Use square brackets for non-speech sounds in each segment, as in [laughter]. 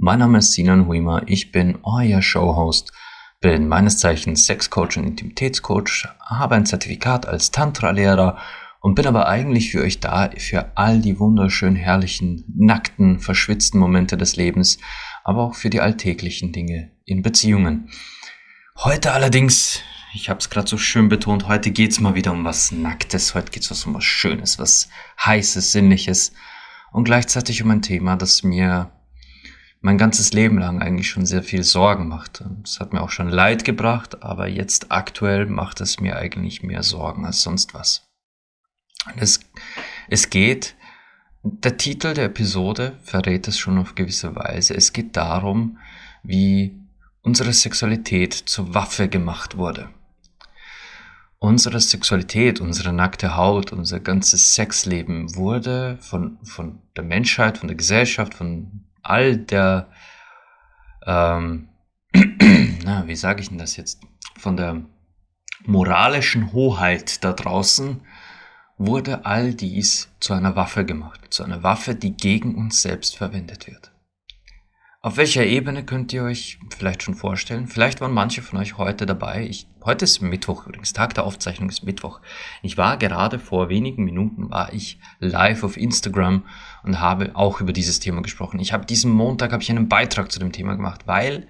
Mein Name ist Sinan Huima, ich bin euer Showhost, bin meines Zeichens Sexcoach und Intimitätscoach, habe ein Zertifikat als Tantra-Lehrer und bin aber eigentlich für euch da, für all die wunderschön herrlichen, nackten, verschwitzten Momente des Lebens, aber auch für die alltäglichen Dinge in Beziehungen. Heute allerdings ich habe es gerade so schön betont, heute geht's mal wieder um was Nacktes, heute geht's um was Schönes, was Heißes, Sinnliches und gleichzeitig um ein Thema, das mir mein ganzes Leben lang eigentlich schon sehr viel Sorgen macht. Es hat mir auch schon Leid gebracht, aber jetzt aktuell macht es mir eigentlich mehr Sorgen als sonst was. Es, es geht, der Titel der Episode verrät es schon auf gewisse Weise. Es geht darum, wie unsere Sexualität zur Waffe gemacht wurde unsere Sexualität, unsere nackte Haut, unser ganzes Sexleben wurde von, von der Menschheit, von der Gesellschaft, von all der, ähm, [clears throat] na, wie sage ich denn das jetzt, von der moralischen Hoheit da draußen, wurde all dies zu einer Waffe gemacht, zu einer Waffe, die gegen uns selbst verwendet wird. Auf welcher Ebene könnt ihr euch vielleicht schon vorstellen? Vielleicht waren manche von euch heute dabei. Ich, heute ist Mittwoch übrigens, Tag der Aufzeichnung ist Mittwoch. Ich war gerade vor wenigen Minuten war ich live auf Instagram und habe auch über dieses Thema gesprochen. Ich habe diesen Montag habe ich einen Beitrag zu dem Thema gemacht, weil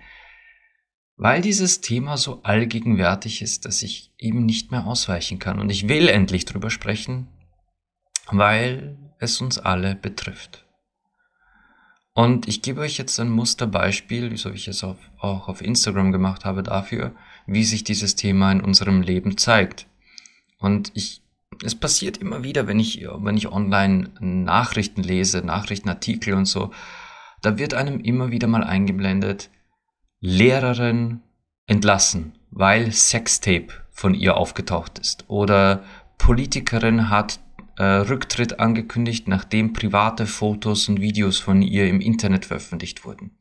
weil dieses Thema so allgegenwärtig ist, dass ich eben nicht mehr ausweichen kann und ich will endlich drüber sprechen, weil es uns alle betrifft. Und ich gebe euch jetzt ein Musterbeispiel, so wie ich es auf, auch auf Instagram gemacht habe, dafür, wie sich dieses Thema in unserem Leben zeigt. Und ich, es passiert immer wieder, wenn ich, wenn ich online Nachrichten lese, Nachrichtenartikel und so, da wird einem immer wieder mal eingeblendet, Lehrerin entlassen, weil Sextape von ihr aufgetaucht ist. Oder Politikerin hat Rücktritt angekündigt, nachdem private Fotos und Videos von ihr im Internet veröffentlicht wurden.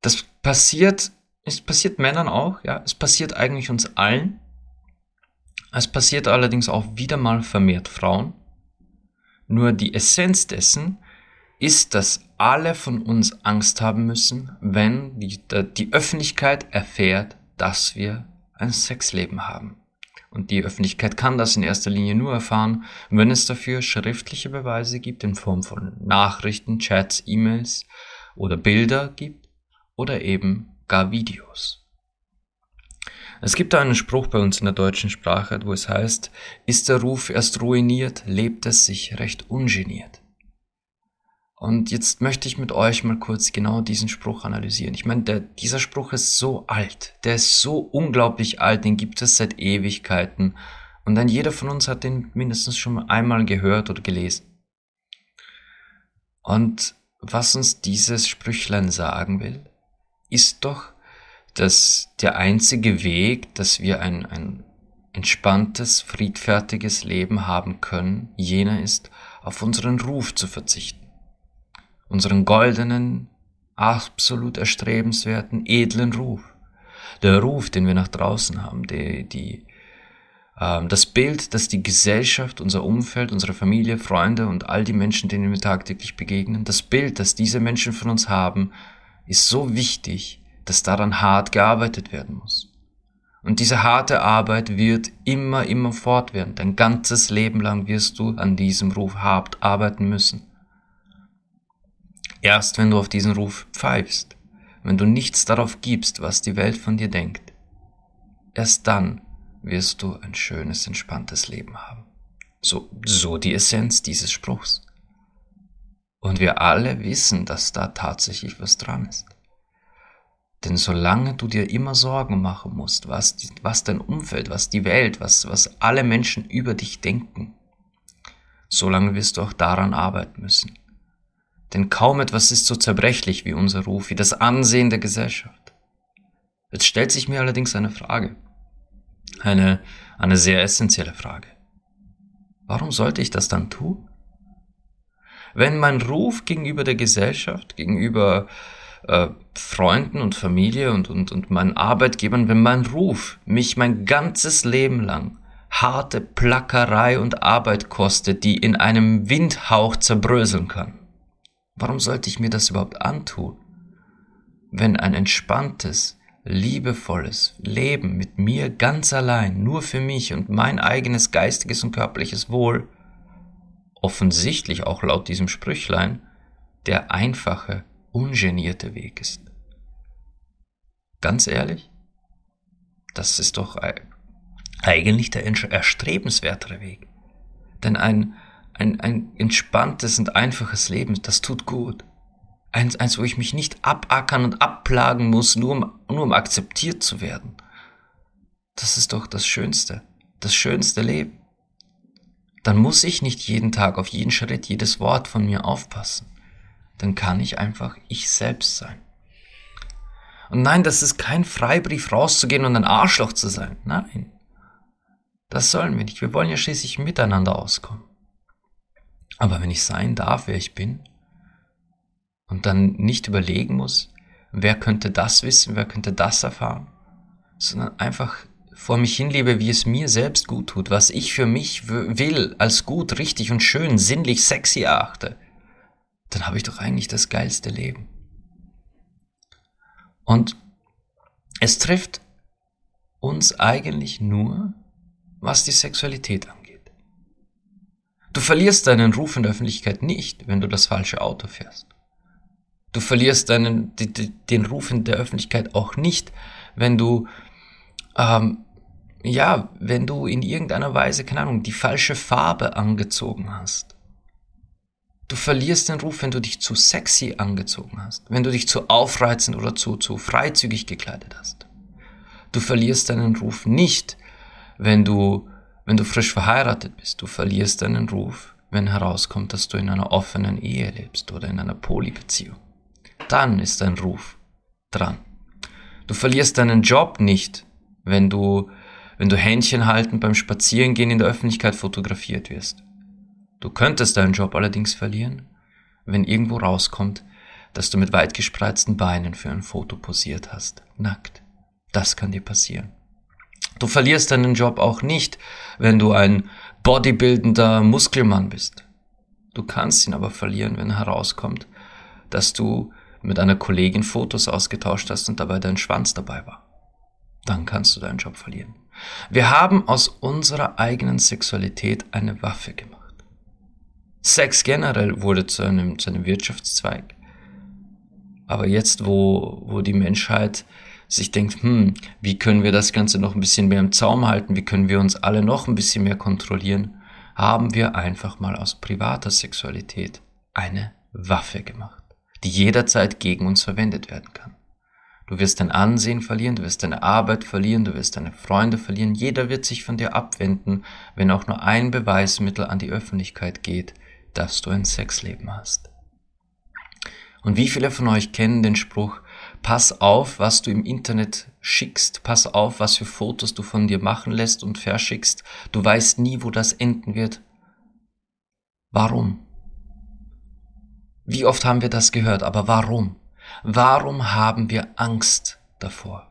Das passiert, es passiert Männern auch, ja, es passiert eigentlich uns allen. Es passiert allerdings auch wieder mal vermehrt Frauen. Nur die Essenz dessen ist, dass alle von uns Angst haben müssen, wenn die, die Öffentlichkeit erfährt, dass wir ein Sexleben haben. Und die Öffentlichkeit kann das in erster Linie nur erfahren, wenn es dafür schriftliche Beweise gibt in Form von Nachrichten, Chats, E-Mails oder Bilder gibt oder eben gar Videos. Es gibt einen Spruch bei uns in der deutschen Sprache, wo es heißt, ist der Ruf erst ruiniert, lebt es sich recht ungeniert. Und jetzt möchte ich mit euch mal kurz genau diesen Spruch analysieren. Ich meine, der, dieser Spruch ist so alt, der ist so unglaublich alt, den gibt es seit Ewigkeiten. Und dann jeder von uns hat den mindestens schon einmal gehört oder gelesen. Und was uns dieses Sprüchlein sagen will, ist doch, dass der einzige Weg, dass wir ein, ein entspanntes, friedfertiges Leben haben können, jener ist, auf unseren Ruf zu verzichten unseren goldenen, absolut erstrebenswerten, edlen Ruf. Der Ruf, den wir nach draußen haben, die, die, ähm, das Bild, das die Gesellschaft, unser Umfeld, unsere Familie, Freunde und all die Menschen, denen wir tagtäglich begegnen, das Bild, das diese Menschen von uns haben, ist so wichtig, dass daran hart gearbeitet werden muss. Und diese harte Arbeit wird immer, immer fortwährend. Dein ganzes Leben lang wirst du an diesem Ruf hart arbeiten müssen. Erst wenn du auf diesen Ruf pfeifst, wenn du nichts darauf gibst, was die Welt von dir denkt, erst dann wirst du ein schönes, entspanntes Leben haben. So, so die Essenz dieses Spruchs. Und wir alle wissen, dass da tatsächlich was dran ist. Denn solange du dir immer Sorgen machen musst, was, was dein Umfeld, was die Welt, was, was alle Menschen über dich denken, solange wirst du auch daran arbeiten müssen. Denn kaum etwas ist so zerbrechlich wie unser Ruf, wie das Ansehen der Gesellschaft. Jetzt stellt sich mir allerdings eine Frage. Eine, eine sehr essentielle Frage. Warum sollte ich das dann tun? Wenn mein Ruf gegenüber der Gesellschaft, gegenüber äh, Freunden und Familie und, und, und meinen Arbeitgebern, wenn mein Ruf mich mein ganzes Leben lang harte Plackerei und Arbeit kostet, die in einem Windhauch zerbröseln kann. Warum sollte ich mir das überhaupt antun? Wenn ein entspanntes, liebevolles Leben mit mir ganz allein, nur für mich und mein eigenes geistiges und körperliches Wohl, offensichtlich auch laut diesem Sprüchlein, der einfache, ungenierte Weg ist. Ganz ehrlich, das ist doch eigentlich der erstrebenswertere Weg. Denn ein, ein, ein entspanntes und einfaches Leben, das tut gut. Eins, eins, wo ich mich nicht abackern und abplagen muss, nur um, nur um akzeptiert zu werden. Das ist doch das Schönste, das schönste Leben. Dann muss ich nicht jeden Tag auf jeden Schritt, jedes Wort von mir aufpassen. Dann kann ich einfach ich selbst sein. Und nein, das ist kein Freibrief rauszugehen und ein Arschloch zu sein. Nein. Das sollen wir nicht. Wir wollen ja schließlich miteinander auskommen. Aber wenn ich sein darf, wer ich bin, und dann nicht überlegen muss, wer könnte das wissen, wer könnte das erfahren, sondern einfach vor mich hinlebe, wie es mir selbst gut tut, was ich für mich will, als gut, richtig und schön, sinnlich, sexy erachte, dann habe ich doch eigentlich das geilste Leben. Und es trifft uns eigentlich nur, was die Sexualität angeht. Du verlierst deinen Ruf in der Öffentlichkeit nicht, wenn du das falsche Auto fährst. Du verlierst deinen, den Ruf in der Öffentlichkeit auch nicht, wenn du, ähm, ja, wenn du in irgendeiner Weise, keine Ahnung, die falsche Farbe angezogen hast. Du verlierst den Ruf, wenn du dich zu sexy angezogen hast, wenn du dich zu aufreizend oder zu, zu freizügig gekleidet hast. Du verlierst deinen Ruf nicht, wenn du, wenn du frisch verheiratet bist, du verlierst deinen Ruf, wenn herauskommt, dass du in einer offenen Ehe lebst oder in einer Polybeziehung. Dann ist dein Ruf dran. Du verlierst deinen Job nicht, wenn du, wenn du Händchen halten beim Spazierengehen in der Öffentlichkeit fotografiert wirst. Du könntest deinen Job allerdings verlieren, wenn irgendwo rauskommt, dass du mit weit gespreizten Beinen für ein Foto posiert hast. Nackt. Das kann dir passieren. Du verlierst deinen Job auch nicht, wenn du ein bodybuildender Muskelmann bist. Du kannst ihn aber verlieren, wenn herauskommt, dass du mit einer Kollegin Fotos ausgetauscht hast und dabei dein Schwanz dabei war. Dann kannst du deinen Job verlieren. Wir haben aus unserer eigenen Sexualität eine Waffe gemacht. Sex generell wurde zu einem, zu einem Wirtschaftszweig. Aber jetzt, wo, wo die Menschheit sich denkt, hm, wie können wir das Ganze noch ein bisschen mehr im Zaum halten, wie können wir uns alle noch ein bisschen mehr kontrollieren, haben wir einfach mal aus privater Sexualität eine Waffe gemacht, die jederzeit gegen uns verwendet werden kann. Du wirst dein Ansehen verlieren, du wirst deine Arbeit verlieren, du wirst deine Freunde verlieren, jeder wird sich von dir abwenden, wenn auch nur ein Beweismittel an die Öffentlichkeit geht, dass du ein Sexleben hast. Und wie viele von euch kennen den Spruch, pass auf, was du im Internet schickst, pass auf, was für Fotos du von dir machen lässt und verschickst. Du weißt nie, wo das enden wird. Warum? Wie oft haben wir das gehört, aber warum? Warum haben wir Angst davor?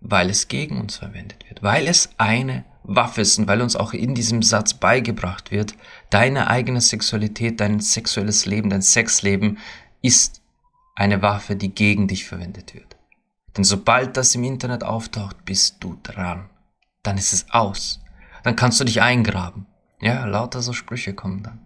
Weil es gegen uns verwendet wird, weil es eine Waffe ist und weil uns auch in diesem Satz beigebracht wird, deine eigene Sexualität, dein sexuelles Leben, dein Sexleben ist eine Waffe, die gegen dich verwendet wird. Denn sobald das im Internet auftaucht, bist du dran. Dann ist es aus. Dann kannst du dich eingraben. Ja, lauter so Sprüche kommen dann.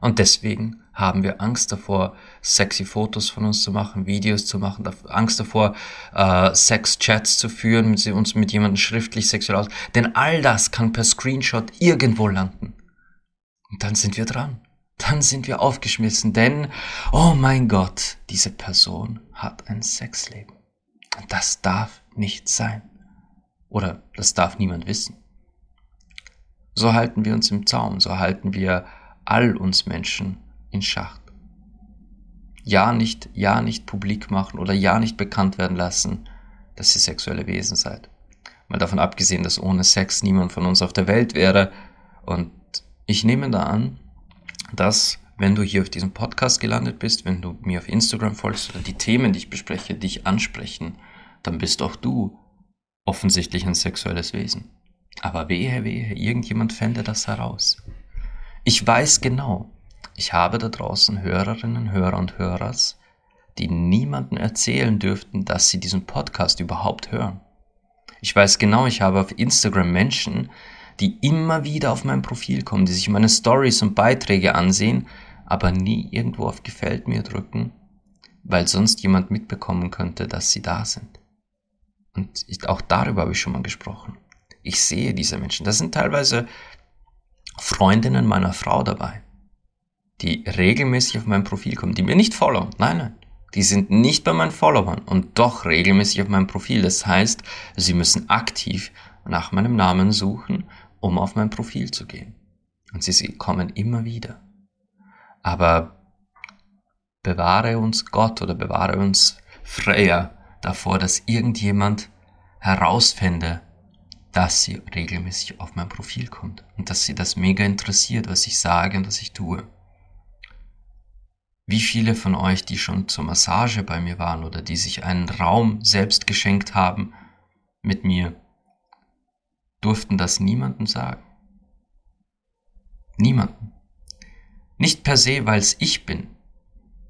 Und deswegen haben wir Angst davor, sexy Fotos von uns zu machen, Videos zu machen, Angst davor, äh, Sex-Chats zu führen, uns mit jemandem schriftlich sexuell aus. Denn all das kann per Screenshot irgendwo landen. Und dann sind wir dran dann sind wir aufgeschmissen, denn, oh mein Gott, diese Person hat ein Sexleben. Und das darf nicht sein. Oder das darf niemand wissen. So halten wir uns im Zaum, so halten wir all uns Menschen in Schacht. ja nicht, ja nicht publik machen oder ja nicht bekannt werden lassen, dass ihr sexuelle Wesen seid. Mal davon abgesehen, dass ohne Sex niemand von uns auf der Welt wäre. Und ich nehme da an, dass wenn du hier auf diesem Podcast gelandet bist, wenn du mir auf Instagram folgst oder die Themen, die ich bespreche, dich ansprechen, dann bist auch du offensichtlich ein sexuelles Wesen. Aber wehe, wehe, irgendjemand fände das heraus. Ich weiß genau, ich habe da draußen Hörerinnen, Hörer und Hörers, die niemandem erzählen dürften, dass sie diesen Podcast überhaupt hören. Ich weiß genau, ich habe auf Instagram Menschen, die immer wieder auf mein Profil kommen, die sich meine Stories und Beiträge ansehen, aber nie irgendwo auf Gefällt mir drücken, weil sonst jemand mitbekommen könnte, dass sie da sind. Und ich, auch darüber habe ich schon mal gesprochen. Ich sehe diese Menschen. Da sind teilweise Freundinnen meiner Frau dabei, die regelmäßig auf mein Profil kommen, die mir nicht followen. Nein, nein. Die sind nicht bei meinen Followern und doch regelmäßig auf meinem Profil. Das heißt, sie müssen aktiv nach meinem Namen suchen, um auf mein Profil zu gehen. Und sie kommen immer wieder. Aber bewahre uns Gott oder bewahre uns Freya davor, dass irgendjemand herausfände, dass sie regelmäßig auf mein Profil kommt und dass sie das mega interessiert, was ich sage und was ich tue. Wie viele von euch, die schon zur Massage bei mir waren oder die sich einen Raum selbst geschenkt haben mit mir, durften das niemandem sagen? Niemanden. Nicht per se, weil es ich bin.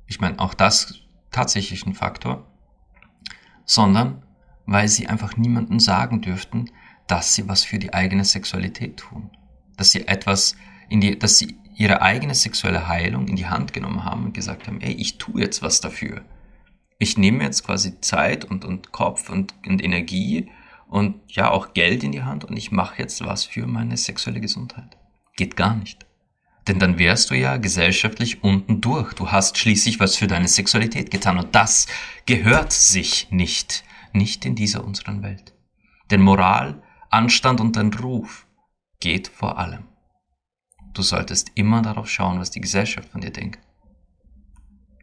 Ich meine, auch das tatsächlich ein Faktor. Sondern weil sie einfach niemandem sagen dürften, dass sie was für die eigene Sexualität tun. Dass sie etwas in die, dass sie ihre eigene sexuelle Heilung in die Hand genommen haben und gesagt haben, ey, ich tue jetzt was dafür. Ich nehme jetzt quasi Zeit und, und Kopf und, und Energie und ja auch Geld in die Hand und ich mache jetzt was für meine sexuelle Gesundheit. Geht gar nicht. Denn dann wärst du ja gesellschaftlich unten durch. Du hast schließlich was für deine Sexualität getan und das gehört sich nicht. Nicht in dieser unseren Welt. Denn Moral, Anstand und dein Ruf geht vor allem. Du solltest immer darauf schauen, was die Gesellschaft von dir denkt.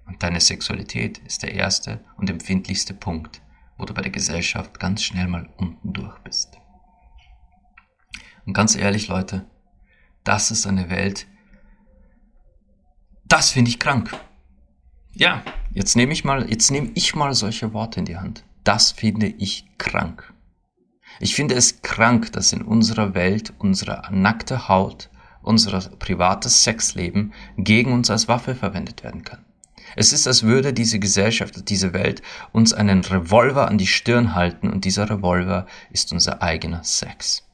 Und deine Sexualität ist der erste und empfindlichste Punkt, du bei der Gesellschaft ganz schnell mal unten durch bist. Und ganz ehrlich, Leute, das ist eine Welt, das finde ich krank. Ja, jetzt nehme ich mal, jetzt nehme ich mal solche Worte in die Hand. Das finde ich krank. Ich finde es krank, dass in unserer Welt unsere nackte Haut unser privates Sexleben gegen uns als Waffe verwendet werden kann. Es ist, als würde diese Gesellschaft, diese Welt uns einen Revolver an die Stirn halten und dieser Revolver ist unser eigener Sex.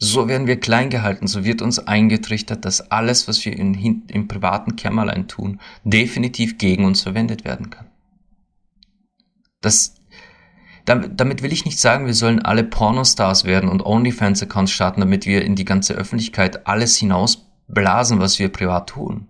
So werden wir klein gehalten, so wird uns eingetrichtert, dass alles, was wir in, im privaten Kämmerlein tun, definitiv gegen uns verwendet werden kann. Das damit will ich nicht sagen, wir sollen alle Pornostars werden und OnlyFans-Accounts starten, damit wir in die ganze Öffentlichkeit alles hinausblasen, was wir privat tun.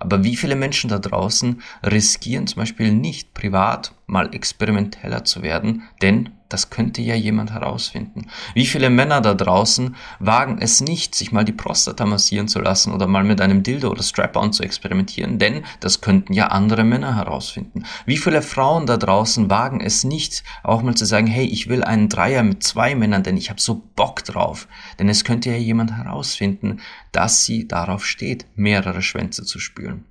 Aber wie viele Menschen da draußen riskieren zum Beispiel nicht privat mal experimenteller zu werden, denn das könnte ja jemand herausfinden. Wie viele Männer da draußen wagen es nicht, sich mal die Prostata massieren zu lassen oder mal mit einem Dildo oder Strap-on zu experimentieren, denn das könnten ja andere Männer herausfinden. Wie viele Frauen da draußen wagen es nicht, auch mal zu sagen, hey, ich will einen Dreier mit zwei Männern, denn ich habe so Bock drauf. Denn es könnte ja jemand herausfinden, dass sie darauf steht, mehrere Schwänze zu spüren.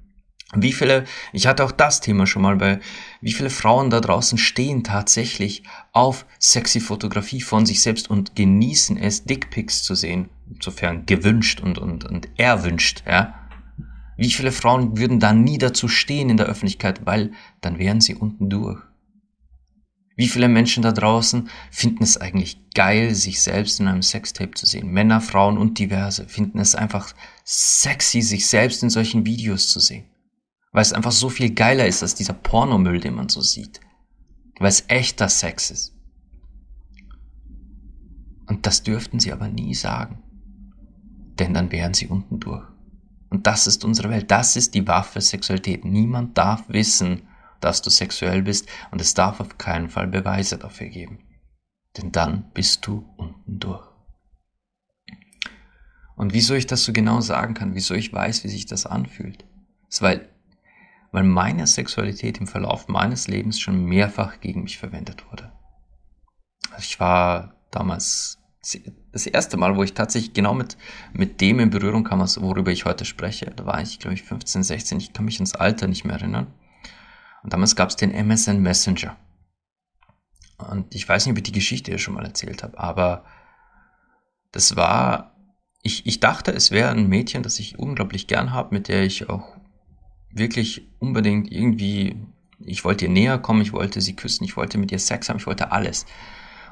Wie viele, ich hatte auch das Thema schon mal bei, wie viele Frauen da draußen stehen tatsächlich auf sexy Fotografie von sich selbst und genießen es, Dickpics zu sehen, insofern gewünscht und, und, und erwünscht, ja. Wie viele Frauen würden da nie dazu stehen in der Öffentlichkeit, weil dann wären sie unten durch. Wie viele Menschen da draußen finden es eigentlich geil, sich selbst in einem Sextape zu sehen? Männer, Frauen und diverse finden es einfach sexy, sich selbst in solchen Videos zu sehen. Weil es einfach so viel geiler ist als dieser Pornomüll, den man so sieht. Weil es echter Sex ist. Und das dürften sie aber nie sagen. Denn dann wären sie unten durch. Und das ist unsere Welt. Das ist die Waffe Sexualität. Niemand darf wissen, dass du sexuell bist und es darf auf keinen Fall Beweise dafür geben. Denn dann bist du unten durch. Und wieso ich das so genau sagen kann, wieso ich weiß, wie sich das anfühlt, ist, weil weil meine Sexualität im Verlauf meines Lebens schon mehrfach gegen mich verwendet wurde. Ich war damals das erste Mal, wo ich tatsächlich genau mit, mit dem in Berührung kam, worüber ich heute spreche. Da war ich, glaube ich, 15, 16. Ich kann mich ins Alter nicht mehr erinnern. Und damals gab es den MSN Messenger. Und ich weiß nicht, ob ich die Geschichte hier schon mal erzählt habe, aber das war, ich, ich dachte, es wäre ein Mädchen, das ich unglaublich gern habe, mit der ich auch wirklich unbedingt irgendwie, ich wollte ihr näher kommen, ich wollte sie küssen, ich wollte mit ihr Sex haben, ich wollte alles.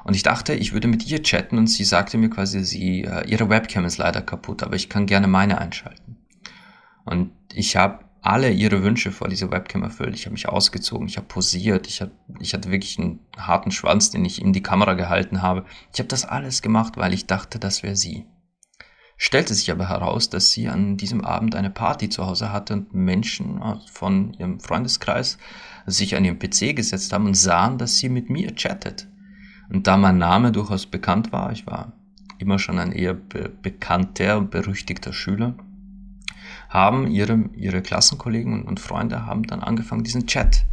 Und ich dachte, ich würde mit ihr chatten und sie sagte mir quasi, sie, äh, ihre Webcam ist leider kaputt, aber ich kann gerne meine einschalten. Und ich habe alle ihre Wünsche vor dieser Webcam erfüllt. Ich habe mich ausgezogen, ich habe posiert, ich, hab, ich hatte wirklich einen harten Schwanz, den ich in die Kamera gehalten habe. Ich habe das alles gemacht, weil ich dachte, das wäre sie. Stellte sich aber heraus, dass sie an diesem Abend eine Party zu Hause hatte und Menschen von ihrem Freundeskreis sich an ihren PC gesetzt haben und sahen, dass sie mit mir chattet. Und da mein Name durchaus bekannt war, ich war immer schon ein eher be bekannter und berüchtigter Schüler, haben ihre, ihre Klassenkollegen und, Freunde haben dann angefangen, diesen Chat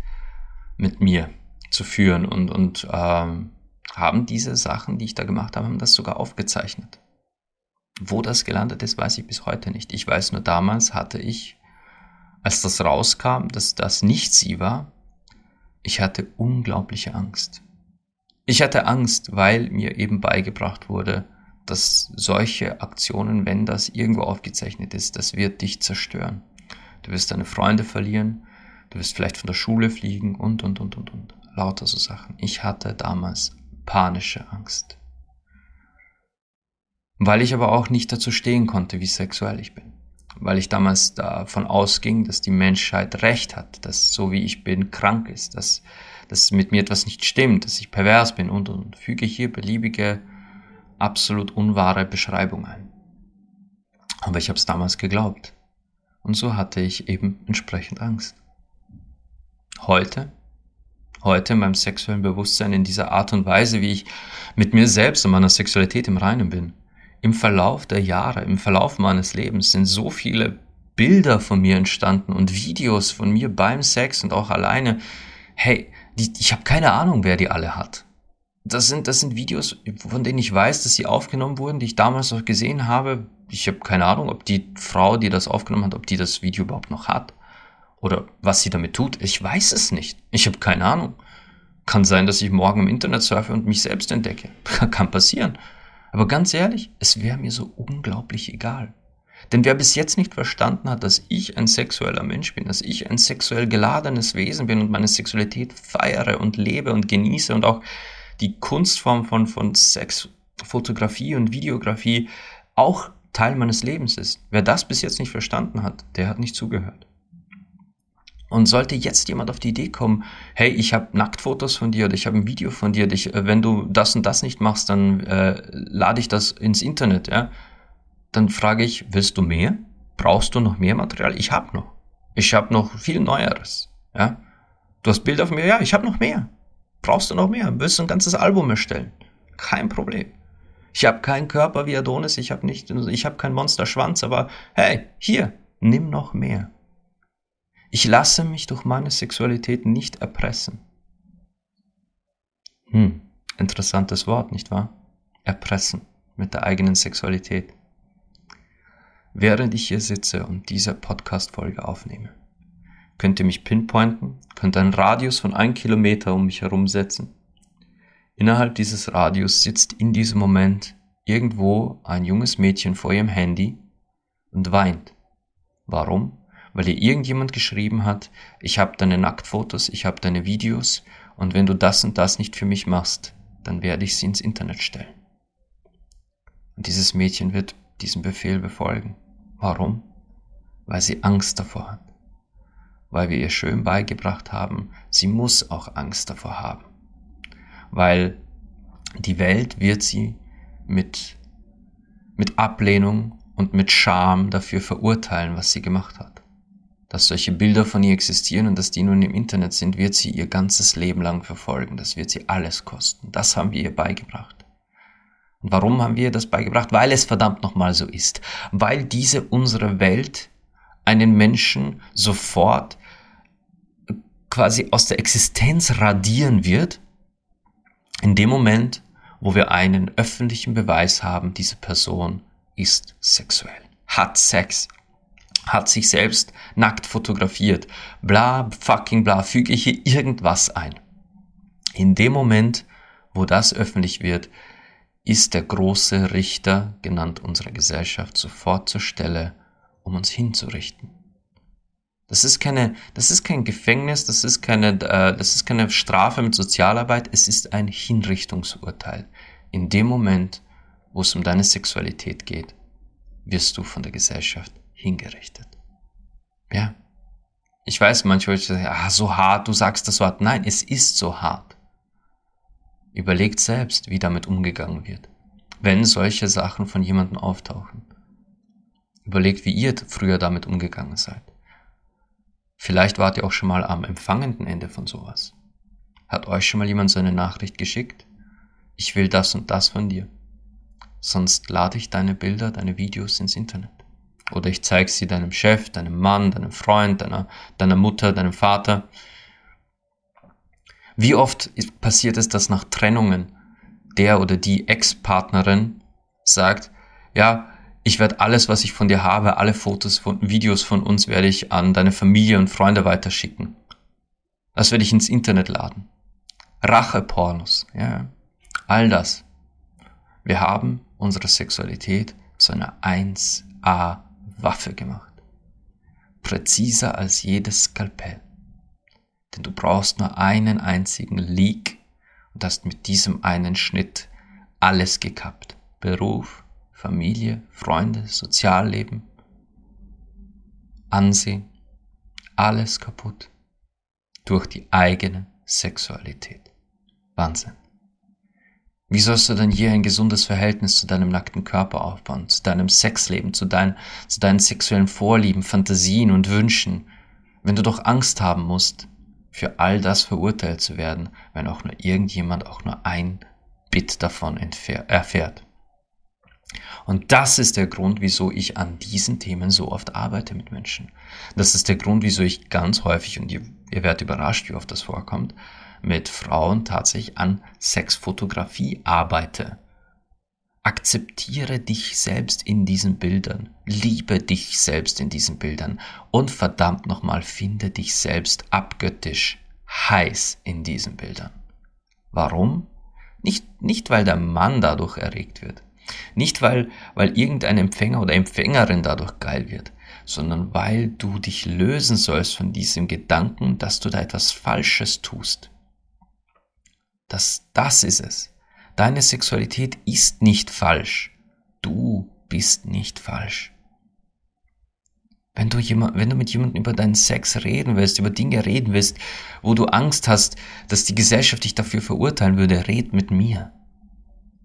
mit mir zu führen und, und ähm, haben diese Sachen, die ich da gemacht habe, haben das sogar aufgezeichnet. Wo das gelandet ist, weiß ich bis heute nicht. Ich weiß nur, damals hatte ich, als das rauskam, dass das nicht sie war, ich hatte unglaubliche Angst. Ich hatte Angst, weil mir eben beigebracht wurde, dass solche Aktionen, wenn das irgendwo aufgezeichnet ist, das wird dich zerstören. Du wirst deine Freunde verlieren, du wirst vielleicht von der Schule fliegen und, und, und, und, und. Lauter so Sachen. Ich hatte damals panische Angst. Weil ich aber auch nicht dazu stehen konnte, wie sexuell ich bin. Weil ich damals davon ausging, dass die Menschheit recht hat, dass so wie ich bin krank ist, dass, dass mit mir etwas nicht stimmt, dass ich pervers bin und, und füge hier beliebige absolut unwahre Beschreibung ein. Aber ich habe es damals geglaubt. Und so hatte ich eben entsprechend Angst. Heute, heute in meinem sexuellen Bewusstsein, in dieser Art und Weise, wie ich mit mir selbst und meiner Sexualität im Reinen bin, im Verlauf der Jahre, im Verlauf meines Lebens sind so viele Bilder von mir entstanden und Videos von mir beim Sex und auch alleine. Hey, die, ich habe keine Ahnung, wer die alle hat das sind, das sind Videos, von denen ich weiß, dass sie aufgenommen wurden, die ich damals noch gesehen habe. Ich habe keine Ahnung, ob die Frau, die das aufgenommen hat, ob die das Video überhaupt noch hat. Oder was sie damit tut. Ich weiß es nicht. Ich habe keine Ahnung. Kann sein, dass ich morgen im Internet surfe und mich selbst entdecke. [laughs] Kann passieren. Aber ganz ehrlich, es wäre mir so unglaublich egal. Denn wer bis jetzt nicht verstanden hat, dass ich ein sexueller Mensch bin, dass ich ein sexuell geladenes Wesen bin und meine Sexualität feiere und lebe und genieße und auch die Kunstform von, von Sex, und Videografie auch Teil meines Lebens ist. Wer das bis jetzt nicht verstanden hat, der hat nicht zugehört. Und sollte jetzt jemand auf die Idee kommen, hey, ich habe Nacktfotos von dir oder ich habe ein Video von dir, dich, wenn du das und das nicht machst, dann äh, lade ich das ins Internet, ja, dann frage ich, willst du mehr? Brauchst du noch mehr Material? Ich habe noch. Ich habe noch viel Neueres, ja. Du hast Bilder von mir, ja, ich habe noch mehr. Brauchst du noch mehr? Willst du ein ganzes Album erstellen? Kein Problem. Ich habe keinen Körper wie Adonis, ich habe nicht, ich habe keinen Monsterschwanz, aber hey, hier, nimm noch mehr. Ich lasse mich durch meine Sexualität nicht erpressen. Hm, interessantes Wort, nicht wahr? Erpressen mit der eigenen Sexualität. Während ich hier sitze und diese Podcast-Folge aufnehme, könnt ihr mich pinpointen, könnt einen Radius von einem Kilometer um mich herum setzen. Innerhalb dieses Radius sitzt in diesem Moment irgendwo ein junges Mädchen vor ihrem Handy und weint. Warum? Weil ihr irgendjemand geschrieben hat, ich habe deine Nacktfotos, ich habe deine Videos und wenn du das und das nicht für mich machst, dann werde ich sie ins Internet stellen. Und dieses Mädchen wird diesen Befehl befolgen. Warum? Weil sie Angst davor hat weil wir ihr schön beigebracht haben, sie muss auch Angst davor haben. Weil die Welt wird sie mit, mit Ablehnung und mit Scham dafür verurteilen, was sie gemacht hat. Dass solche Bilder von ihr existieren und dass die nun im Internet sind, wird sie ihr ganzes Leben lang verfolgen. Das wird sie alles kosten. Das haben wir ihr beigebracht. Und warum haben wir ihr das beigebracht? Weil es verdammt nochmal so ist. Weil diese unsere Welt einen Menschen sofort quasi aus der Existenz radieren wird, in dem Moment, wo wir einen öffentlichen Beweis haben, diese Person ist sexuell, hat Sex, hat sich selbst nackt fotografiert, bla fucking bla, füge ich hier irgendwas ein. In dem Moment, wo das öffentlich wird, ist der große Richter, genannt unserer Gesellschaft, sofort zur Stelle, um uns hinzurichten. Das ist keine, das ist kein Gefängnis, das ist keine, äh, das ist keine Strafe mit Sozialarbeit, es ist ein Hinrichtungsurteil. In dem Moment, wo es um deine Sexualität geht, wirst du von der Gesellschaft hingerichtet. Ja. Ich weiß, manchmal sagen, ah, so hart, du sagst das so hart. Nein, es ist so hart. Überlegt selbst, wie damit umgegangen wird, wenn solche Sachen von jemandem auftauchen. Überlegt, wie ihr früher damit umgegangen seid. Vielleicht wart ihr auch schon mal am empfangenden Ende von sowas. Hat euch schon mal jemand so eine Nachricht geschickt? Ich will das und das von dir. Sonst lade ich deine Bilder, deine Videos ins Internet. Oder ich zeige sie deinem Chef, deinem Mann, deinem Freund, deiner, deiner Mutter, deinem Vater. Wie oft passiert es, dass nach Trennungen der oder die Ex-Partnerin sagt, ja, ich werde alles, was ich von dir habe, alle Fotos von Videos von uns werde ich an deine Familie und Freunde weiterschicken. Das werde ich ins Internet laden. Rache-Pornos, ja. All das. Wir haben unsere Sexualität zu einer 1A-Waffe gemacht. Präziser als jedes Skalpell. Denn du brauchst nur einen einzigen Leak und hast mit diesem einen Schnitt alles gekappt. Beruf, Familie, Freunde, Sozialleben, Ansehen, alles kaputt durch die eigene Sexualität. Wahnsinn. Wie sollst du denn hier ein gesundes Verhältnis zu deinem nackten Körper aufbauen, zu deinem Sexleben, zu, dein, zu deinen sexuellen Vorlieben, Fantasien und Wünschen, wenn du doch Angst haben musst, für all das verurteilt zu werden, wenn auch nur irgendjemand auch nur ein Bit davon erfährt? Und das ist der Grund, wieso ich an diesen Themen so oft arbeite mit Menschen. Das ist der Grund, wieso ich ganz häufig, und ihr, ihr werdet überrascht, wie oft das vorkommt, mit Frauen tatsächlich an Sexfotografie arbeite. Akzeptiere dich selbst in diesen Bildern. Liebe dich selbst in diesen Bildern. Und verdammt nochmal, finde dich selbst abgöttisch heiß in diesen Bildern. Warum? Nicht, nicht weil der Mann dadurch erregt wird, nicht, weil, weil irgendein Empfänger oder Empfängerin dadurch geil wird, sondern weil du dich lösen sollst von diesem Gedanken, dass du da etwas Falsches tust. Das, das ist es. Deine Sexualität ist nicht falsch. Du bist nicht falsch. Wenn du, jemand, wenn du mit jemandem über deinen Sex reden willst, über Dinge reden willst, wo du Angst hast, dass die Gesellschaft dich dafür verurteilen würde, red mit mir.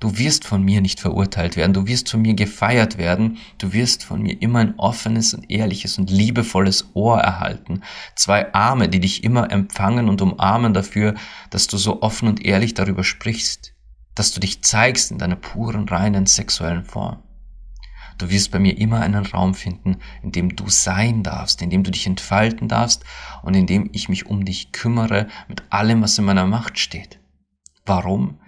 Du wirst von mir nicht verurteilt werden, du wirst von mir gefeiert werden, du wirst von mir immer ein offenes und ehrliches und liebevolles Ohr erhalten, zwei Arme, die dich immer empfangen und umarmen dafür, dass du so offen und ehrlich darüber sprichst, dass du dich zeigst in deiner puren, reinen sexuellen Form. Du wirst bei mir immer einen Raum finden, in dem du sein darfst, in dem du dich entfalten darfst und in dem ich mich um dich kümmere mit allem, was in meiner Macht steht. Warum?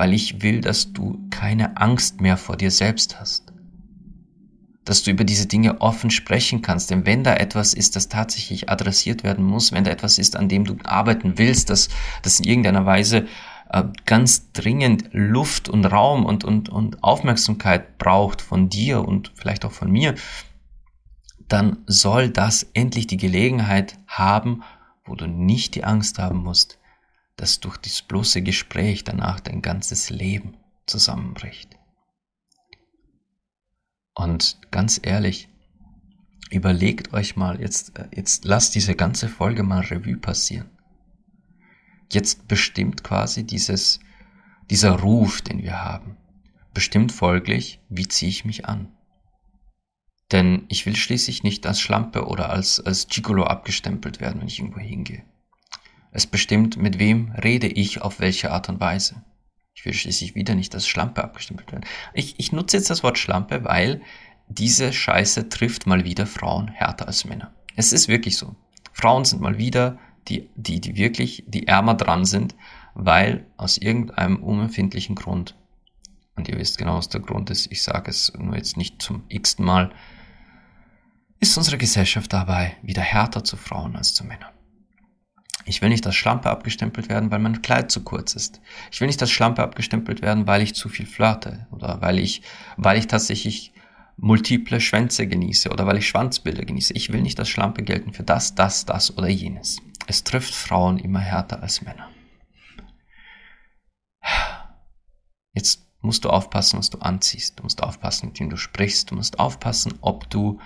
Weil ich will, dass du keine Angst mehr vor dir selbst hast. Dass du über diese Dinge offen sprechen kannst, denn wenn da etwas ist, das tatsächlich adressiert werden muss, wenn da etwas ist, an dem du arbeiten willst, das, das in irgendeiner Weise äh, ganz dringend Luft und Raum und, und, und Aufmerksamkeit braucht von dir und vielleicht auch von mir, dann soll das endlich die Gelegenheit haben, wo du nicht die Angst haben musst, dass durch das bloße Gespräch danach dein ganzes Leben zusammenbricht. Und ganz ehrlich, überlegt euch mal, jetzt, jetzt lasst diese ganze Folge mal Revue passieren. Jetzt bestimmt quasi dieses, dieser Ruf, den wir haben, bestimmt folglich, wie ziehe ich mich an. Denn ich will schließlich nicht als Schlampe oder als, als Gigolo abgestempelt werden, wenn ich irgendwo hingehe. Es bestimmt, mit wem rede ich auf welche Art und Weise. Ich will schließlich wieder nicht als Schlampe abgestempelt werden. Ich, ich nutze jetzt das Wort Schlampe, weil diese Scheiße trifft mal wieder Frauen härter als Männer. Es ist wirklich so. Frauen sind mal wieder die, die, die wirklich, die ärmer dran sind, weil aus irgendeinem unempfindlichen Grund, und ihr wisst genau, was der Grund ist, ich sage es nur jetzt nicht zum x-ten Mal, ist unsere Gesellschaft dabei wieder härter zu Frauen als zu Männern. Ich will nicht als Schlampe abgestempelt werden, weil mein Kleid zu kurz ist. Ich will nicht als Schlampe abgestempelt werden, weil ich zu viel flirte oder weil ich, weil ich tatsächlich multiple Schwänze genieße oder weil ich Schwanzbilder genieße. Ich will nicht als Schlampe gelten für das, das, das oder jenes. Es trifft Frauen immer härter als Männer. Jetzt musst du aufpassen, was du anziehst. Du musst aufpassen, mit wem du sprichst. Du musst aufpassen, ob du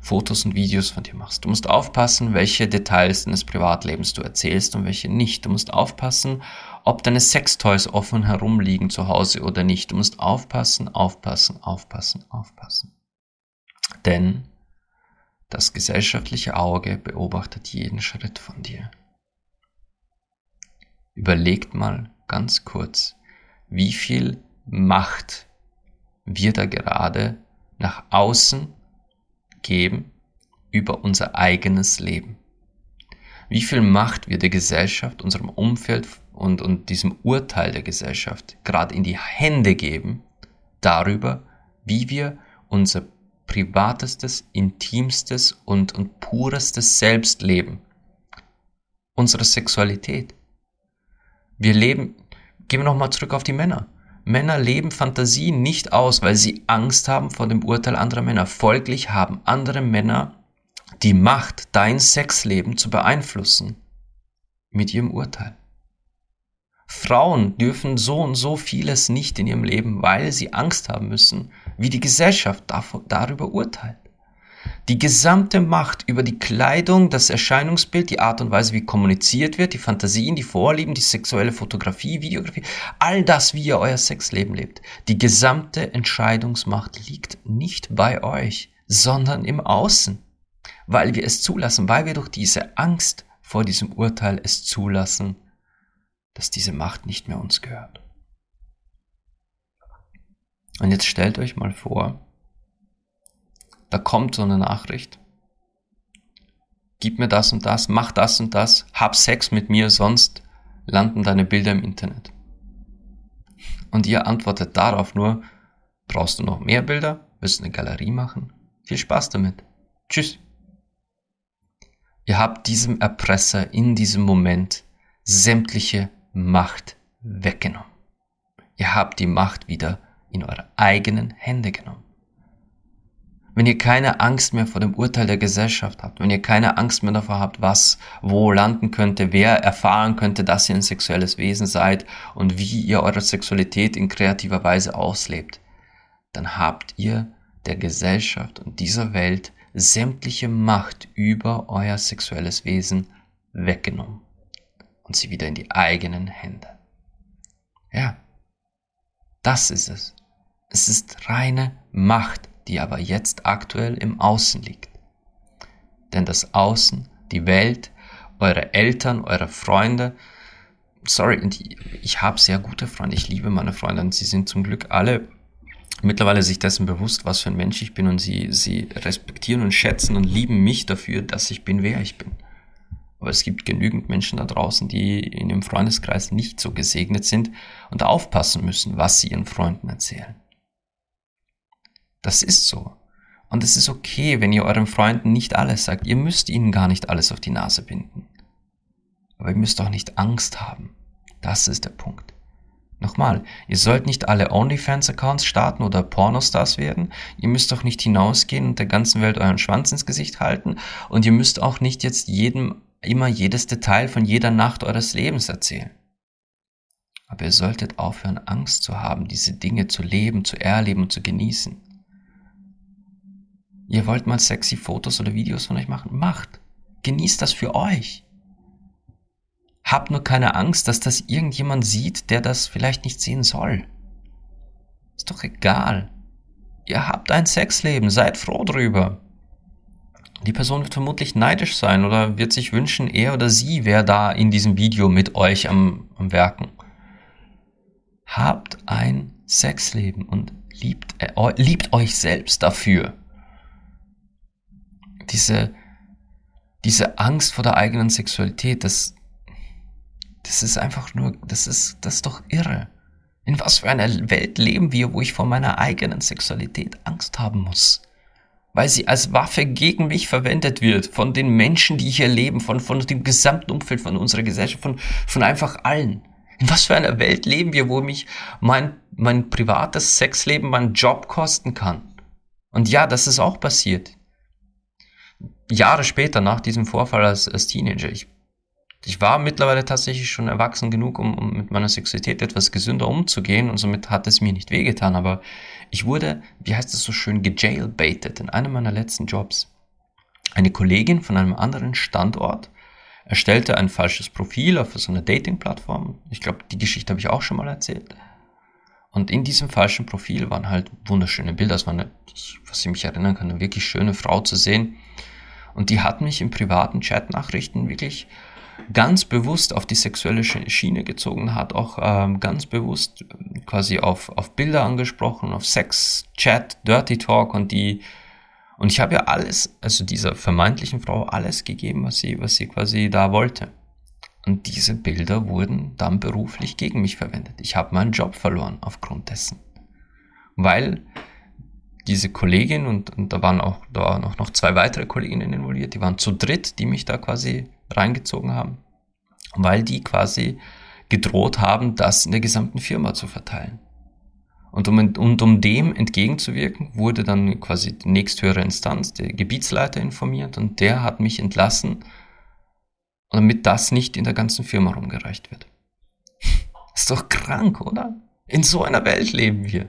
Fotos und Videos von dir machst. Du musst aufpassen, welche Details deines Privatlebens du erzählst und welche nicht. Du musst aufpassen, ob deine Sextoys offen herumliegen zu Hause oder nicht. Du musst aufpassen, aufpassen, aufpassen, aufpassen. Denn das gesellschaftliche Auge beobachtet jeden Schritt von dir. Überlegt mal ganz kurz, wie viel Macht wir da gerade nach außen geben über unser eigenes Leben. Wie viel Macht wir der Gesellschaft, unserem Umfeld und, und diesem Urteil der Gesellschaft gerade in die Hände geben darüber, wie wir unser privatestes, intimstes und, und purestes Selbst leben. Unsere Sexualität. Wir leben, gehen wir nochmal zurück auf die Männer. Männer leben Fantasien nicht aus, weil sie Angst haben vor dem Urteil anderer Männer. Folglich haben andere Männer die Macht, dein Sexleben zu beeinflussen mit ihrem Urteil. Frauen dürfen so und so vieles nicht in ihrem Leben, weil sie Angst haben müssen, wie die Gesellschaft darüber urteilt. Die gesamte Macht über die Kleidung, das Erscheinungsbild, die Art und Weise, wie kommuniziert wird, die Fantasien, die Vorlieben, die sexuelle Fotografie, Videografie, all das, wie ihr euer Sexleben lebt. Die gesamte Entscheidungsmacht liegt nicht bei euch, sondern im Außen, weil wir es zulassen, weil wir durch diese Angst vor diesem Urteil es zulassen, dass diese Macht nicht mehr uns gehört. Und jetzt stellt euch mal vor, da kommt so eine Nachricht. Gib mir das und das, mach das und das, hab Sex mit mir, sonst landen deine Bilder im Internet. Und ihr antwortet darauf nur, brauchst du noch mehr Bilder? Willst du eine Galerie machen? Viel Spaß damit. Tschüss. Ihr habt diesem Erpresser in diesem Moment sämtliche Macht weggenommen. Ihr habt die Macht wieder in eure eigenen Hände genommen wenn ihr keine Angst mehr vor dem Urteil der Gesellschaft habt, wenn ihr keine Angst mehr davor habt, was wo landen könnte, wer erfahren könnte, dass ihr ein sexuelles Wesen seid und wie ihr eure Sexualität in kreativer Weise auslebt, dann habt ihr der Gesellschaft und dieser Welt sämtliche Macht über euer sexuelles Wesen weggenommen und sie wieder in die eigenen Hände. Ja, das ist es. Es ist reine Macht die aber jetzt aktuell im Außen liegt. Denn das Außen, die Welt, eure Eltern, eure Freunde, sorry, ich habe sehr gute Freunde, ich liebe meine Freunde und sie sind zum Glück alle mittlerweile sich dessen bewusst, was für ein Mensch ich bin und sie, sie respektieren und schätzen und lieben mich dafür, dass ich bin, wer ich bin. Aber es gibt genügend Menschen da draußen, die in dem Freundeskreis nicht so gesegnet sind und aufpassen müssen, was sie ihren Freunden erzählen. Das ist so. Und es ist okay, wenn ihr euren Freunden nicht alles sagt. Ihr müsst ihnen gar nicht alles auf die Nase binden. Aber ihr müsst auch nicht Angst haben. Das ist der Punkt. Nochmal, ihr sollt nicht alle OnlyFans-Accounts starten oder Pornostars werden. Ihr müsst auch nicht hinausgehen und der ganzen Welt euren Schwanz ins Gesicht halten. Und ihr müsst auch nicht jetzt jedem immer jedes Detail von jeder Nacht eures Lebens erzählen. Aber ihr solltet aufhören, Angst zu haben, diese Dinge zu leben, zu erleben und zu genießen. Ihr wollt mal sexy Fotos oder Videos von euch machen? Macht. Genießt das für euch. Habt nur keine Angst, dass das irgendjemand sieht, der das vielleicht nicht sehen soll. Ist doch egal. Ihr habt ein Sexleben, seid froh drüber. Die Person wird vermutlich neidisch sein oder wird sich wünschen, er oder sie wäre da in diesem Video mit euch am, am Werken. Habt ein Sexleben und liebt, äh, liebt euch selbst dafür diese, diese Angst vor der eigenen Sexualität, das, das ist einfach nur, das ist, das ist doch irre. In was für einer Welt leben wir, wo ich vor meiner eigenen Sexualität Angst haben muss? Weil sie als Waffe gegen mich verwendet wird, von den Menschen, die hier leben, von, von dem gesamten Umfeld, von unserer Gesellschaft, von, von einfach allen. In was für einer Welt leben wir, wo mich mein, mein privates Sexleben, mein Job kosten kann? Und ja, das ist auch passiert. Jahre später, nach diesem Vorfall als, als Teenager. Ich ich war mittlerweile tatsächlich schon erwachsen genug, um, um mit meiner Sexualität etwas gesünder umzugehen und somit hat es mir nicht wehgetan, aber ich wurde, wie heißt es so schön, gejailbaited in einem meiner letzten Jobs. Eine Kollegin von einem anderen Standort erstellte ein falsches Profil auf so einer Dating-Plattform. Ich glaube, die Geschichte habe ich auch schon mal erzählt. Und in diesem falschen Profil waren halt wunderschöne Bilder. Es war eine, was ich mich erinnern kann, eine wirklich schöne Frau zu sehen. Und die hat mich im privaten Chat-Nachrichten wirklich ganz bewusst auf die sexuelle Schiene gezogen hat, auch ähm, ganz bewusst quasi auf, auf Bilder angesprochen, auf Sex, Chat, Dirty Talk und die und ich habe ja alles, also dieser vermeintlichen Frau alles gegeben, was sie, was sie quasi da wollte. Und diese Bilder wurden dann beruflich gegen mich verwendet. Ich habe meinen Job verloren aufgrund dessen. Weil diese Kollegin und, und da waren auch da waren auch noch zwei weitere Kolleginnen involviert, die waren zu dritt, die mich da quasi reingezogen haben, weil die quasi gedroht haben, das in der gesamten Firma zu verteilen. Und um, und um dem entgegenzuwirken, wurde dann quasi die nächsthöhere Instanz, der Gebietsleiter informiert und der hat mich entlassen, damit das nicht in der ganzen Firma rumgereicht wird. [laughs] Ist doch krank, oder? In so einer Welt leben wir.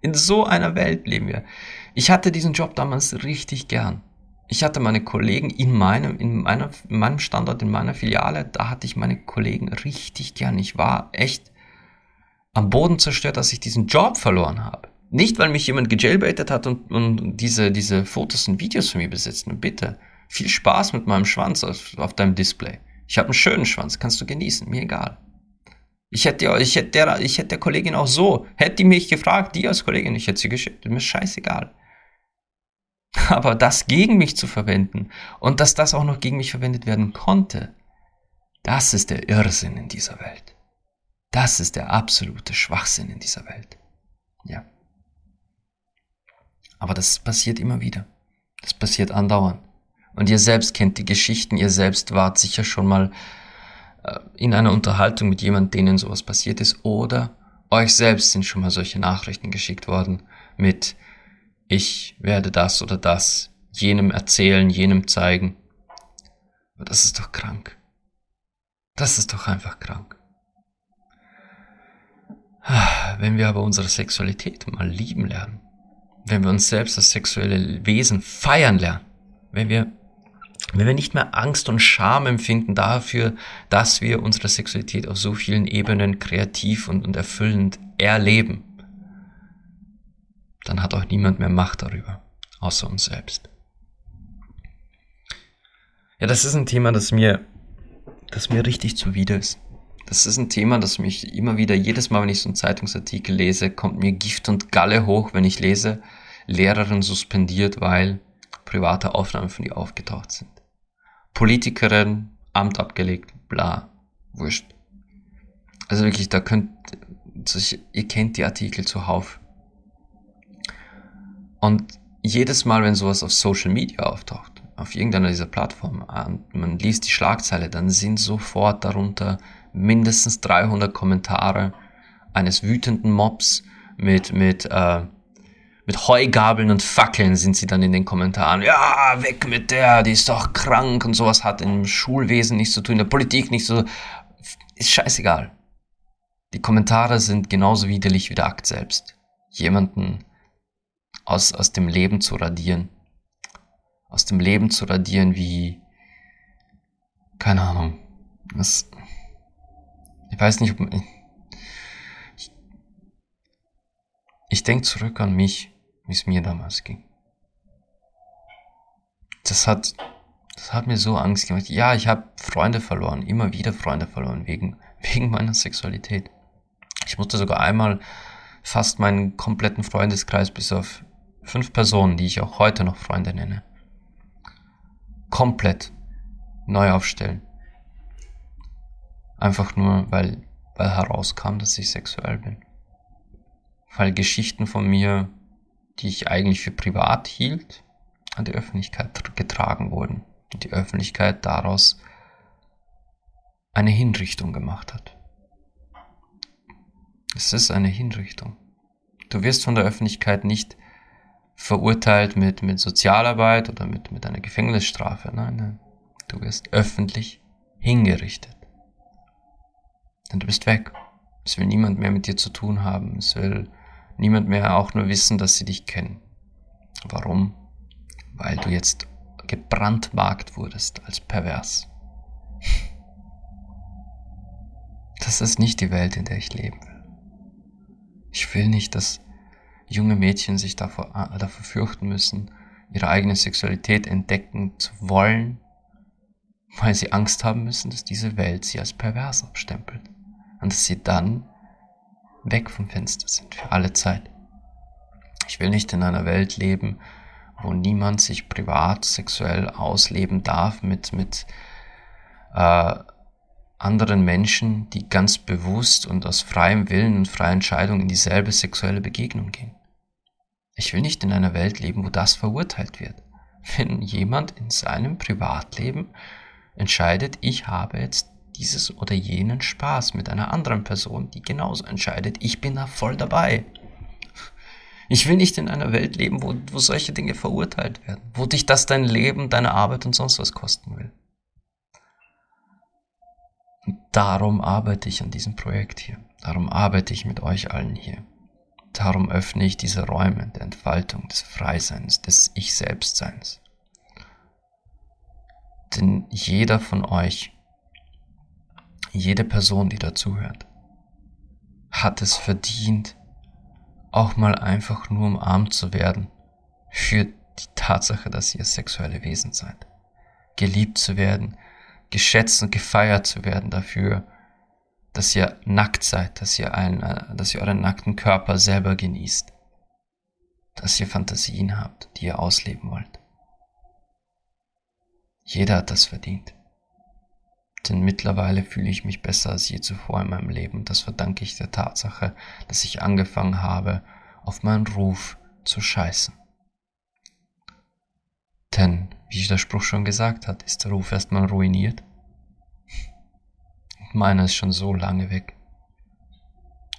In so einer Welt leben wir. Ich hatte diesen Job damals richtig gern ich hatte meine Kollegen in meinem, in meiner, in meinem Standort, in meiner Filiale, da hatte ich meine Kollegen richtig gern. Ich war echt am Boden zerstört, dass ich diesen Job verloren habe. Nicht, weil mich jemand gejailbaitet hat und, und diese, diese Fotos und Videos von mir besitzt. bitte, viel Spaß mit meinem Schwanz auf, auf deinem Display. Ich habe einen schönen Schwanz, kannst du genießen, mir egal. Ich hätte, ich hätte der, ich hätte der Kollegin auch so, hätte die mich gefragt, die als Kollegin, ich hätte sie geschickt, mir ist scheißegal. [laughs] Aber das gegen mich zu verwenden und dass das auch noch gegen mich verwendet werden konnte, das ist der Irrsinn in dieser Welt. Das ist der absolute Schwachsinn in dieser Welt. Ja. Aber das passiert immer wieder. Das passiert andauernd. Und ihr selbst kennt die Geschichten, ihr selbst wart sicher schon mal in einer Unterhaltung mit jemandem, denen sowas passiert ist, oder euch selbst sind schon mal solche Nachrichten geschickt worden mit ich werde das oder das jenem erzählen, jenem zeigen. Aber das ist doch krank. Das ist doch einfach krank. Wenn wir aber unsere Sexualität mal lieben lernen, wenn wir uns selbst als sexuelle Wesen feiern lernen, wenn wir, wenn wir nicht mehr Angst und Scham empfinden dafür, dass wir unsere Sexualität auf so vielen Ebenen kreativ und, und erfüllend erleben, dann hat auch niemand mehr Macht darüber, außer uns selbst. Ja, das ist ein Thema, das mir, das mir richtig zuwider ist. Das ist ein Thema, das mich immer wieder, jedes Mal, wenn ich so einen Zeitungsartikel lese, kommt mir Gift und Galle hoch, wenn ich lese, Lehrerin suspendiert, weil private Aufnahmen von ihr aufgetaucht sind. Politikerin, Amt abgelegt, bla, wurscht. Also wirklich, da könnt, ihr kennt die Artikel zuhauf. Und jedes Mal, wenn sowas auf Social Media auftaucht, auf irgendeiner dieser Plattformen, und man liest die Schlagzeile, dann sind sofort darunter mindestens 300 Kommentare eines wütenden Mobs mit, mit, äh, mit Heugabeln und Fackeln sind sie dann in den Kommentaren. Ja, weg mit der, die ist doch krank und sowas hat im Schulwesen nichts zu tun, in der Politik nicht so. Ist scheißegal. Die Kommentare sind genauso widerlich wie der Akt selbst. Jemanden aus, aus dem Leben zu radieren. Aus dem Leben zu radieren wie, keine Ahnung, das, ich weiß nicht, ob, ich, ich denke zurück an mich, wie es mir damals ging. Das hat, das hat mir so Angst gemacht. Ja, ich habe Freunde verloren, immer wieder Freunde verloren, wegen, [laughs] wegen meiner Sexualität. Ich musste sogar einmal fast meinen kompletten Freundeskreis bis auf fünf Personen, die ich auch heute noch Freunde nenne, komplett neu aufstellen. Einfach nur, weil, weil herauskam, dass ich sexuell bin. Weil Geschichten von mir, die ich eigentlich für privat hielt, an die Öffentlichkeit getragen wurden. Und die Öffentlichkeit daraus eine Hinrichtung gemacht hat. Es ist eine Hinrichtung. Du wirst von der Öffentlichkeit nicht verurteilt mit, mit Sozialarbeit oder mit, mit einer Gefängnisstrafe. Nein, nein. Du wirst öffentlich hingerichtet. Denn du bist weg. Es will niemand mehr mit dir zu tun haben. Es will niemand mehr auch nur wissen, dass sie dich kennen. Warum? Weil du jetzt gebrandmarkt wurdest als pervers. [laughs] Das ist nicht die Welt, in der ich leben will. Ich will nicht, dass junge Mädchen sich davor, davor fürchten müssen, ihre eigene Sexualität entdecken zu wollen, weil sie Angst haben müssen, dass diese Welt sie als pervers abstempelt und dass sie dann weg vom Fenster sind für alle Zeit. Ich will nicht in einer Welt leben, wo niemand sich privat sexuell ausleben darf mit, mit äh, anderen Menschen, die ganz bewusst und aus freiem Willen und freier Entscheidung in dieselbe sexuelle Begegnung gehen. Ich will nicht in einer Welt leben, wo das verurteilt wird. Wenn jemand in seinem Privatleben entscheidet, ich habe jetzt dieses oder jenen Spaß mit einer anderen Person, die genauso entscheidet, ich bin da voll dabei. Ich will nicht in einer Welt leben, wo, wo solche Dinge verurteilt werden, wo dich das dein Leben, deine Arbeit und sonst was kosten will. Und darum arbeite ich an diesem Projekt hier. Darum arbeite ich mit euch allen hier. Darum öffne ich diese Räume der Entfaltung, des Freiseins, des Ich-Selbstseins. Denn jeder von euch, jede Person, die dazuhört, hat es verdient, auch mal einfach nur umarmt zu werden für die Tatsache, dass ihr sexuelle Wesen seid. Geliebt zu werden, geschätzt und gefeiert zu werden dafür, dass ihr nackt seid, dass ihr, einen, dass ihr euren nackten Körper selber genießt, dass ihr Fantasien habt, die ihr ausleben wollt. Jeder hat das verdient. Denn mittlerweile fühle ich mich besser als je zuvor in meinem Leben. Das verdanke ich der Tatsache, dass ich angefangen habe, auf meinen Ruf zu scheißen. Denn, wie der Spruch schon gesagt hat, ist der Ruf erstmal ruiniert Meiner ist schon so lange weg.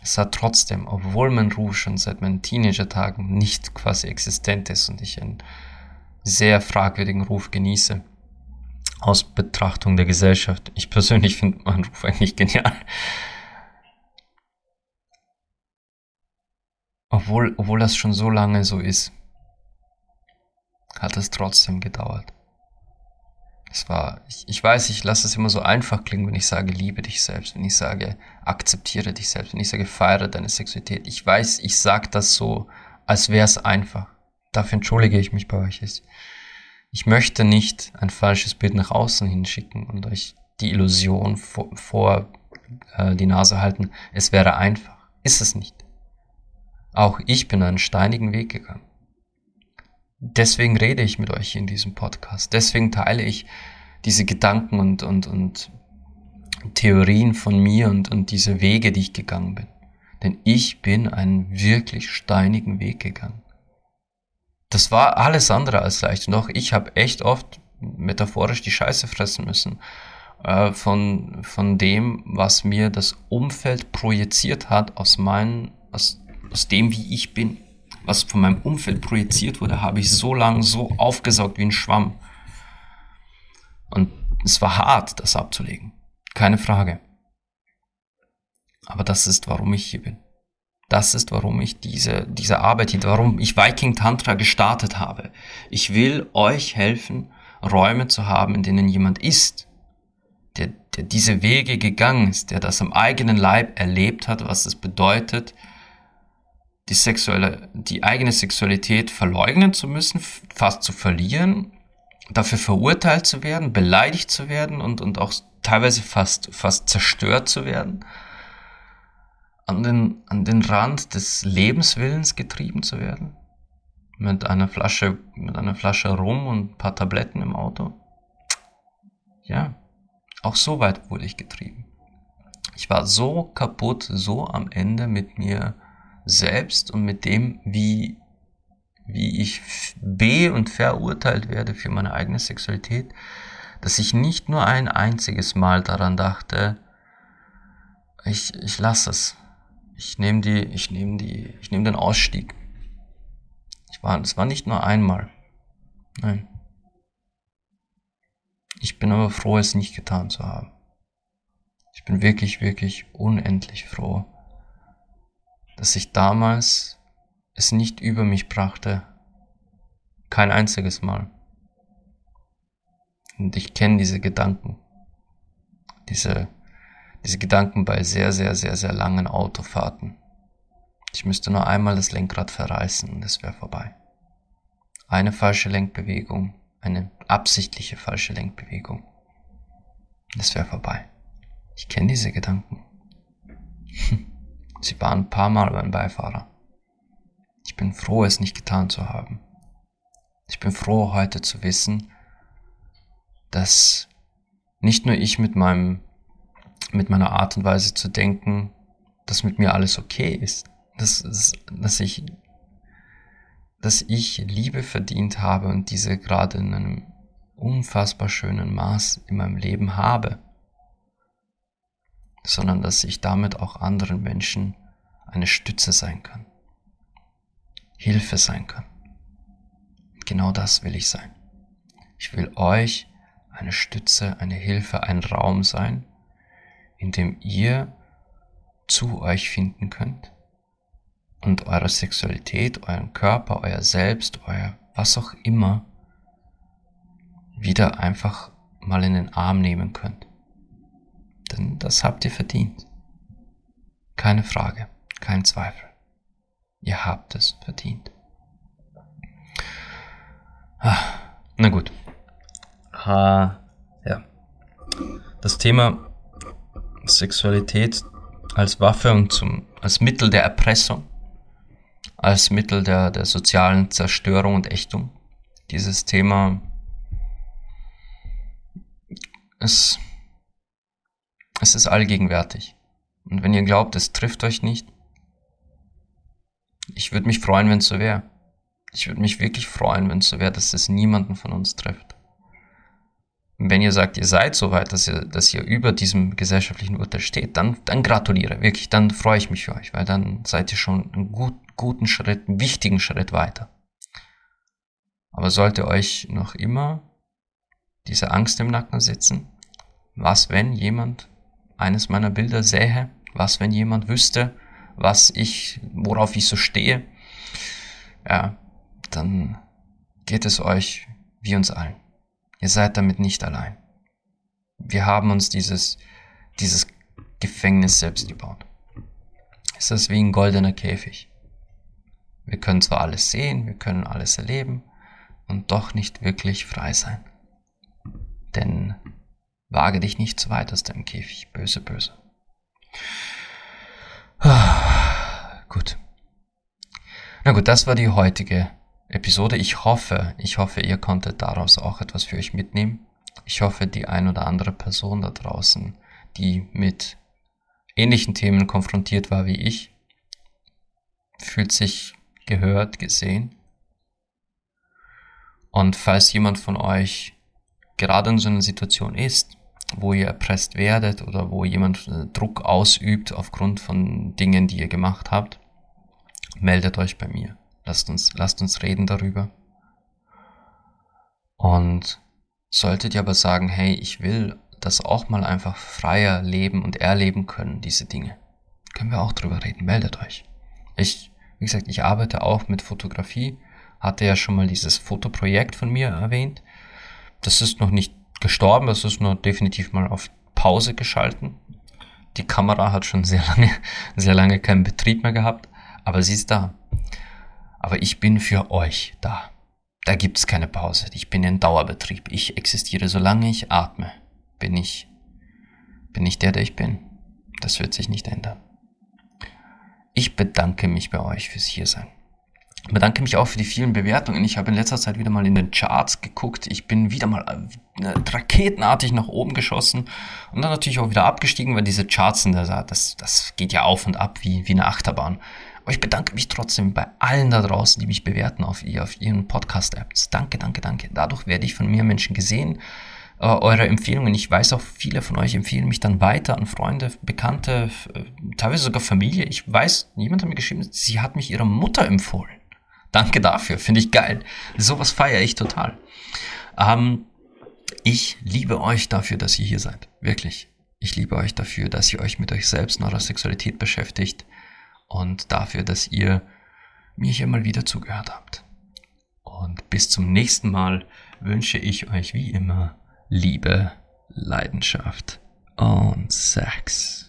Es hat trotzdem, obwohl mein Ruf schon seit meinen Teenager-Tagen nicht quasi existent ist und ich einen sehr fragwürdigen Ruf genieße, aus Betrachtung der Gesellschaft. Ich persönlich finde meinen Ruf eigentlich genial. Obwohl, obwohl das schon so lange so ist, hat es trotzdem gedauert. Es war, ich, ich weiß, ich lasse es immer so einfach klingen, wenn ich sage, liebe dich selbst, wenn ich sage, akzeptiere dich selbst, wenn ich sage, feiere deine Sexualität. Ich weiß, ich sage das so, als wäre es einfach. Dafür entschuldige ich mich bei euch. Ich möchte nicht ein falsches Bild nach außen hinschicken und euch die Illusion vor, vor äh, die Nase halten, es wäre einfach. Ist es nicht. Auch ich bin einen steinigen Weg gegangen. Deswegen rede ich mit euch in diesem Podcast. Deswegen teile ich diese Gedanken und, und, und Theorien von mir und, und diese Wege, die ich gegangen bin. Denn ich bin einen wirklich steinigen Weg gegangen. Das war alles andere als leicht. Und auch ich habe echt oft metaphorisch die Scheiße fressen müssen äh, von, von dem, was mir das Umfeld projiziert hat aus meinen, aus, aus dem, wie ich bin was von meinem Umfeld projiziert wurde, habe ich so lange so aufgesaugt wie ein Schwamm. Und es war hart, das abzulegen. Keine Frage. Aber das ist, warum ich hier bin. Das ist, warum ich diese, diese Arbeit hier, warum ich Viking Tantra gestartet habe. Ich will euch helfen, Räume zu haben, in denen jemand ist, der, der diese Wege gegangen ist, der das am eigenen Leib erlebt hat, was es bedeutet, die sexuelle, die eigene Sexualität verleugnen zu müssen, fast zu verlieren, dafür verurteilt zu werden, beleidigt zu werden und, und auch teilweise fast, fast zerstört zu werden, an den, an den Rand des Lebenswillens getrieben zu werden, mit einer Flasche, mit einer Flasche Rum und ein paar Tabletten im Auto. ja, auch so weit wurde ich getrieben. Ich war so kaputt, so am Ende mit mir selbst und mit dem, wie, wie ich be- und verurteilt werde für meine eigene Sexualität, dass ich nicht nur ein einziges Mal daran dachte, ich, ich lasse es. Ich nehme die, ich nehme die, ich nehme den Ausstieg. Ich war, es war nicht nur einmal. Nein. Ich bin aber froh, es nicht getan zu haben. Ich bin wirklich, wirklich unendlich froh, dass ich damals es nicht über mich brachte. Kein einziges Mal. Und ich kenne diese Gedanken. Diese, diese Gedanken bei sehr, sehr, sehr, sehr langen Autofahrten. Ich müsste nur einmal das Lenkrad verreißen und es wäre vorbei. Eine falsche Lenkbewegung, eine absichtliche falsche Lenkbewegung. Es wäre vorbei. Ich kenne diese Gedanken. [laughs] Sie waren ein paar Mal beim Beifahrer. Ich bin froh, es nicht getan zu haben. Ich bin froh, heute zu wissen, dass nicht nur ich mit meinem, mit meiner Art und Weise zu denken, dass mit mir alles okay ist, dass, dass ich, dass ich Liebe verdient habe und diese gerade in einem unfassbar schönen Maß in meinem Leben habe, sondern dass ich damit auch anderen Menschen eine Stütze sein kann, Hilfe sein kann. Genau das will ich sein. Ich will euch eine Stütze, eine Hilfe, ein Raum sein, in dem ihr zu euch finden könnt und eure Sexualität, euren Körper, euer Selbst, euer was auch immer wieder einfach mal in den Arm nehmen könnt. Denn das habt ihr verdient. Keine Frage, kein Zweifel. Ihr habt es verdient. Ah, na gut. Ha, ja. Das Thema Sexualität als Waffe und zum, als Mittel der Erpressung, als Mittel der, der sozialen Zerstörung und Ächtung. Dieses Thema es, es ist allgegenwärtig. Und wenn ihr glaubt, es trifft euch nicht, ich würde mich freuen, wenn es so wäre. Ich würde mich wirklich freuen, wenn es so wäre, dass es niemanden von uns trifft. Wenn ihr sagt, ihr seid so weit, dass ihr, dass ihr über diesem gesellschaftlichen Urteil steht, dann, dann gratuliere, wirklich, dann freue ich mich für euch, weil dann seid ihr schon einen gut, guten Schritt, einen wichtigen Schritt weiter. Aber sollte euch noch immer diese Angst im Nacken sitzen? Was, wenn jemand eines meiner Bilder sähe? Was, wenn jemand wüsste, was ich, worauf ich so stehe? Ja, dann geht es euch wie uns allen. Ihr seid damit nicht allein. Wir haben uns dieses, dieses Gefängnis selbst gebaut. Es ist wie ein goldener Käfig. Wir können zwar alles sehen, wir können alles erleben und doch nicht wirklich frei sein. Denn wage dich nicht zu weit aus deinem Käfig. Böse, böse. Gut. Na gut, das war die heutige Episode. Ich hoffe, ich hoffe, ihr konntet daraus auch etwas für euch mitnehmen. Ich hoffe, die ein oder andere Person da draußen, die mit ähnlichen Themen konfrontiert war wie ich, fühlt sich gehört, gesehen. Und falls jemand von euch gerade in so einer Situation ist, wo ihr erpresst werdet oder wo jemand äh, Druck ausübt aufgrund von Dingen, die ihr gemacht habt, meldet euch bei mir. Lasst uns, lasst uns reden darüber. Und solltet ihr aber sagen, hey, ich will das auch mal einfach freier leben und erleben können, diese Dinge, können wir auch drüber reden. Meldet euch. Ich, wie gesagt, ich arbeite auch mit Fotografie, hatte ja schon mal dieses Fotoprojekt von mir erwähnt das ist noch nicht gestorben, das ist nur definitiv mal auf Pause geschalten. Die Kamera hat schon sehr lange, [laughs] sehr lange keinen Betrieb mehr gehabt, aber sie ist da. Aber ich bin für euch da. Da gibt's keine Pause. Ich bin in Dauerbetrieb. Ich existiere, solange ich atme. Bin ich, bin ich der, der ich bin. Das wird sich nicht ändern. Ich bedanke mich bei euch fürs Hiersein. Ich bedanke mich auch für die vielen Bewertungen. Ich habe in letzter Zeit wieder mal in den Charts geguckt. Ich bin wieder mal äh, raketenartig nach oben geschossen und dann natürlich auch wieder abgestiegen, weil diese Charts sind, das, das geht ja auf und ab wie, wie eine Achterbahn. Aber ich bedanke mich trotzdem bei allen da draußen, die mich bewerten auf, auf ihren Podcast-Apps. Danke, danke, danke. Dadurch werde ich von mehr Menschen gesehen. Äh, eure Empfehlungen, ich weiß auch, viele von euch empfehlen mich dann weiter an Freunde, Bekannte, äh, teilweise sogar Familie. Ich weiß, jemand hat mir geschrieben, sie hat mich ihrer Mutter empfohlen. Danke dafür, finde ich geil. Sowas feiere ich total. Ähm, ich liebe euch dafür, dass ihr hier seid. Wirklich. Ich liebe euch dafür, dass ihr euch mit euch selbst und eurer Sexualität beschäftigt und dafür, dass ihr mir hier mal wieder zugehört habt. Und bis zum nächsten Mal wünsche ich euch wie immer Liebe, Leidenschaft und Sex.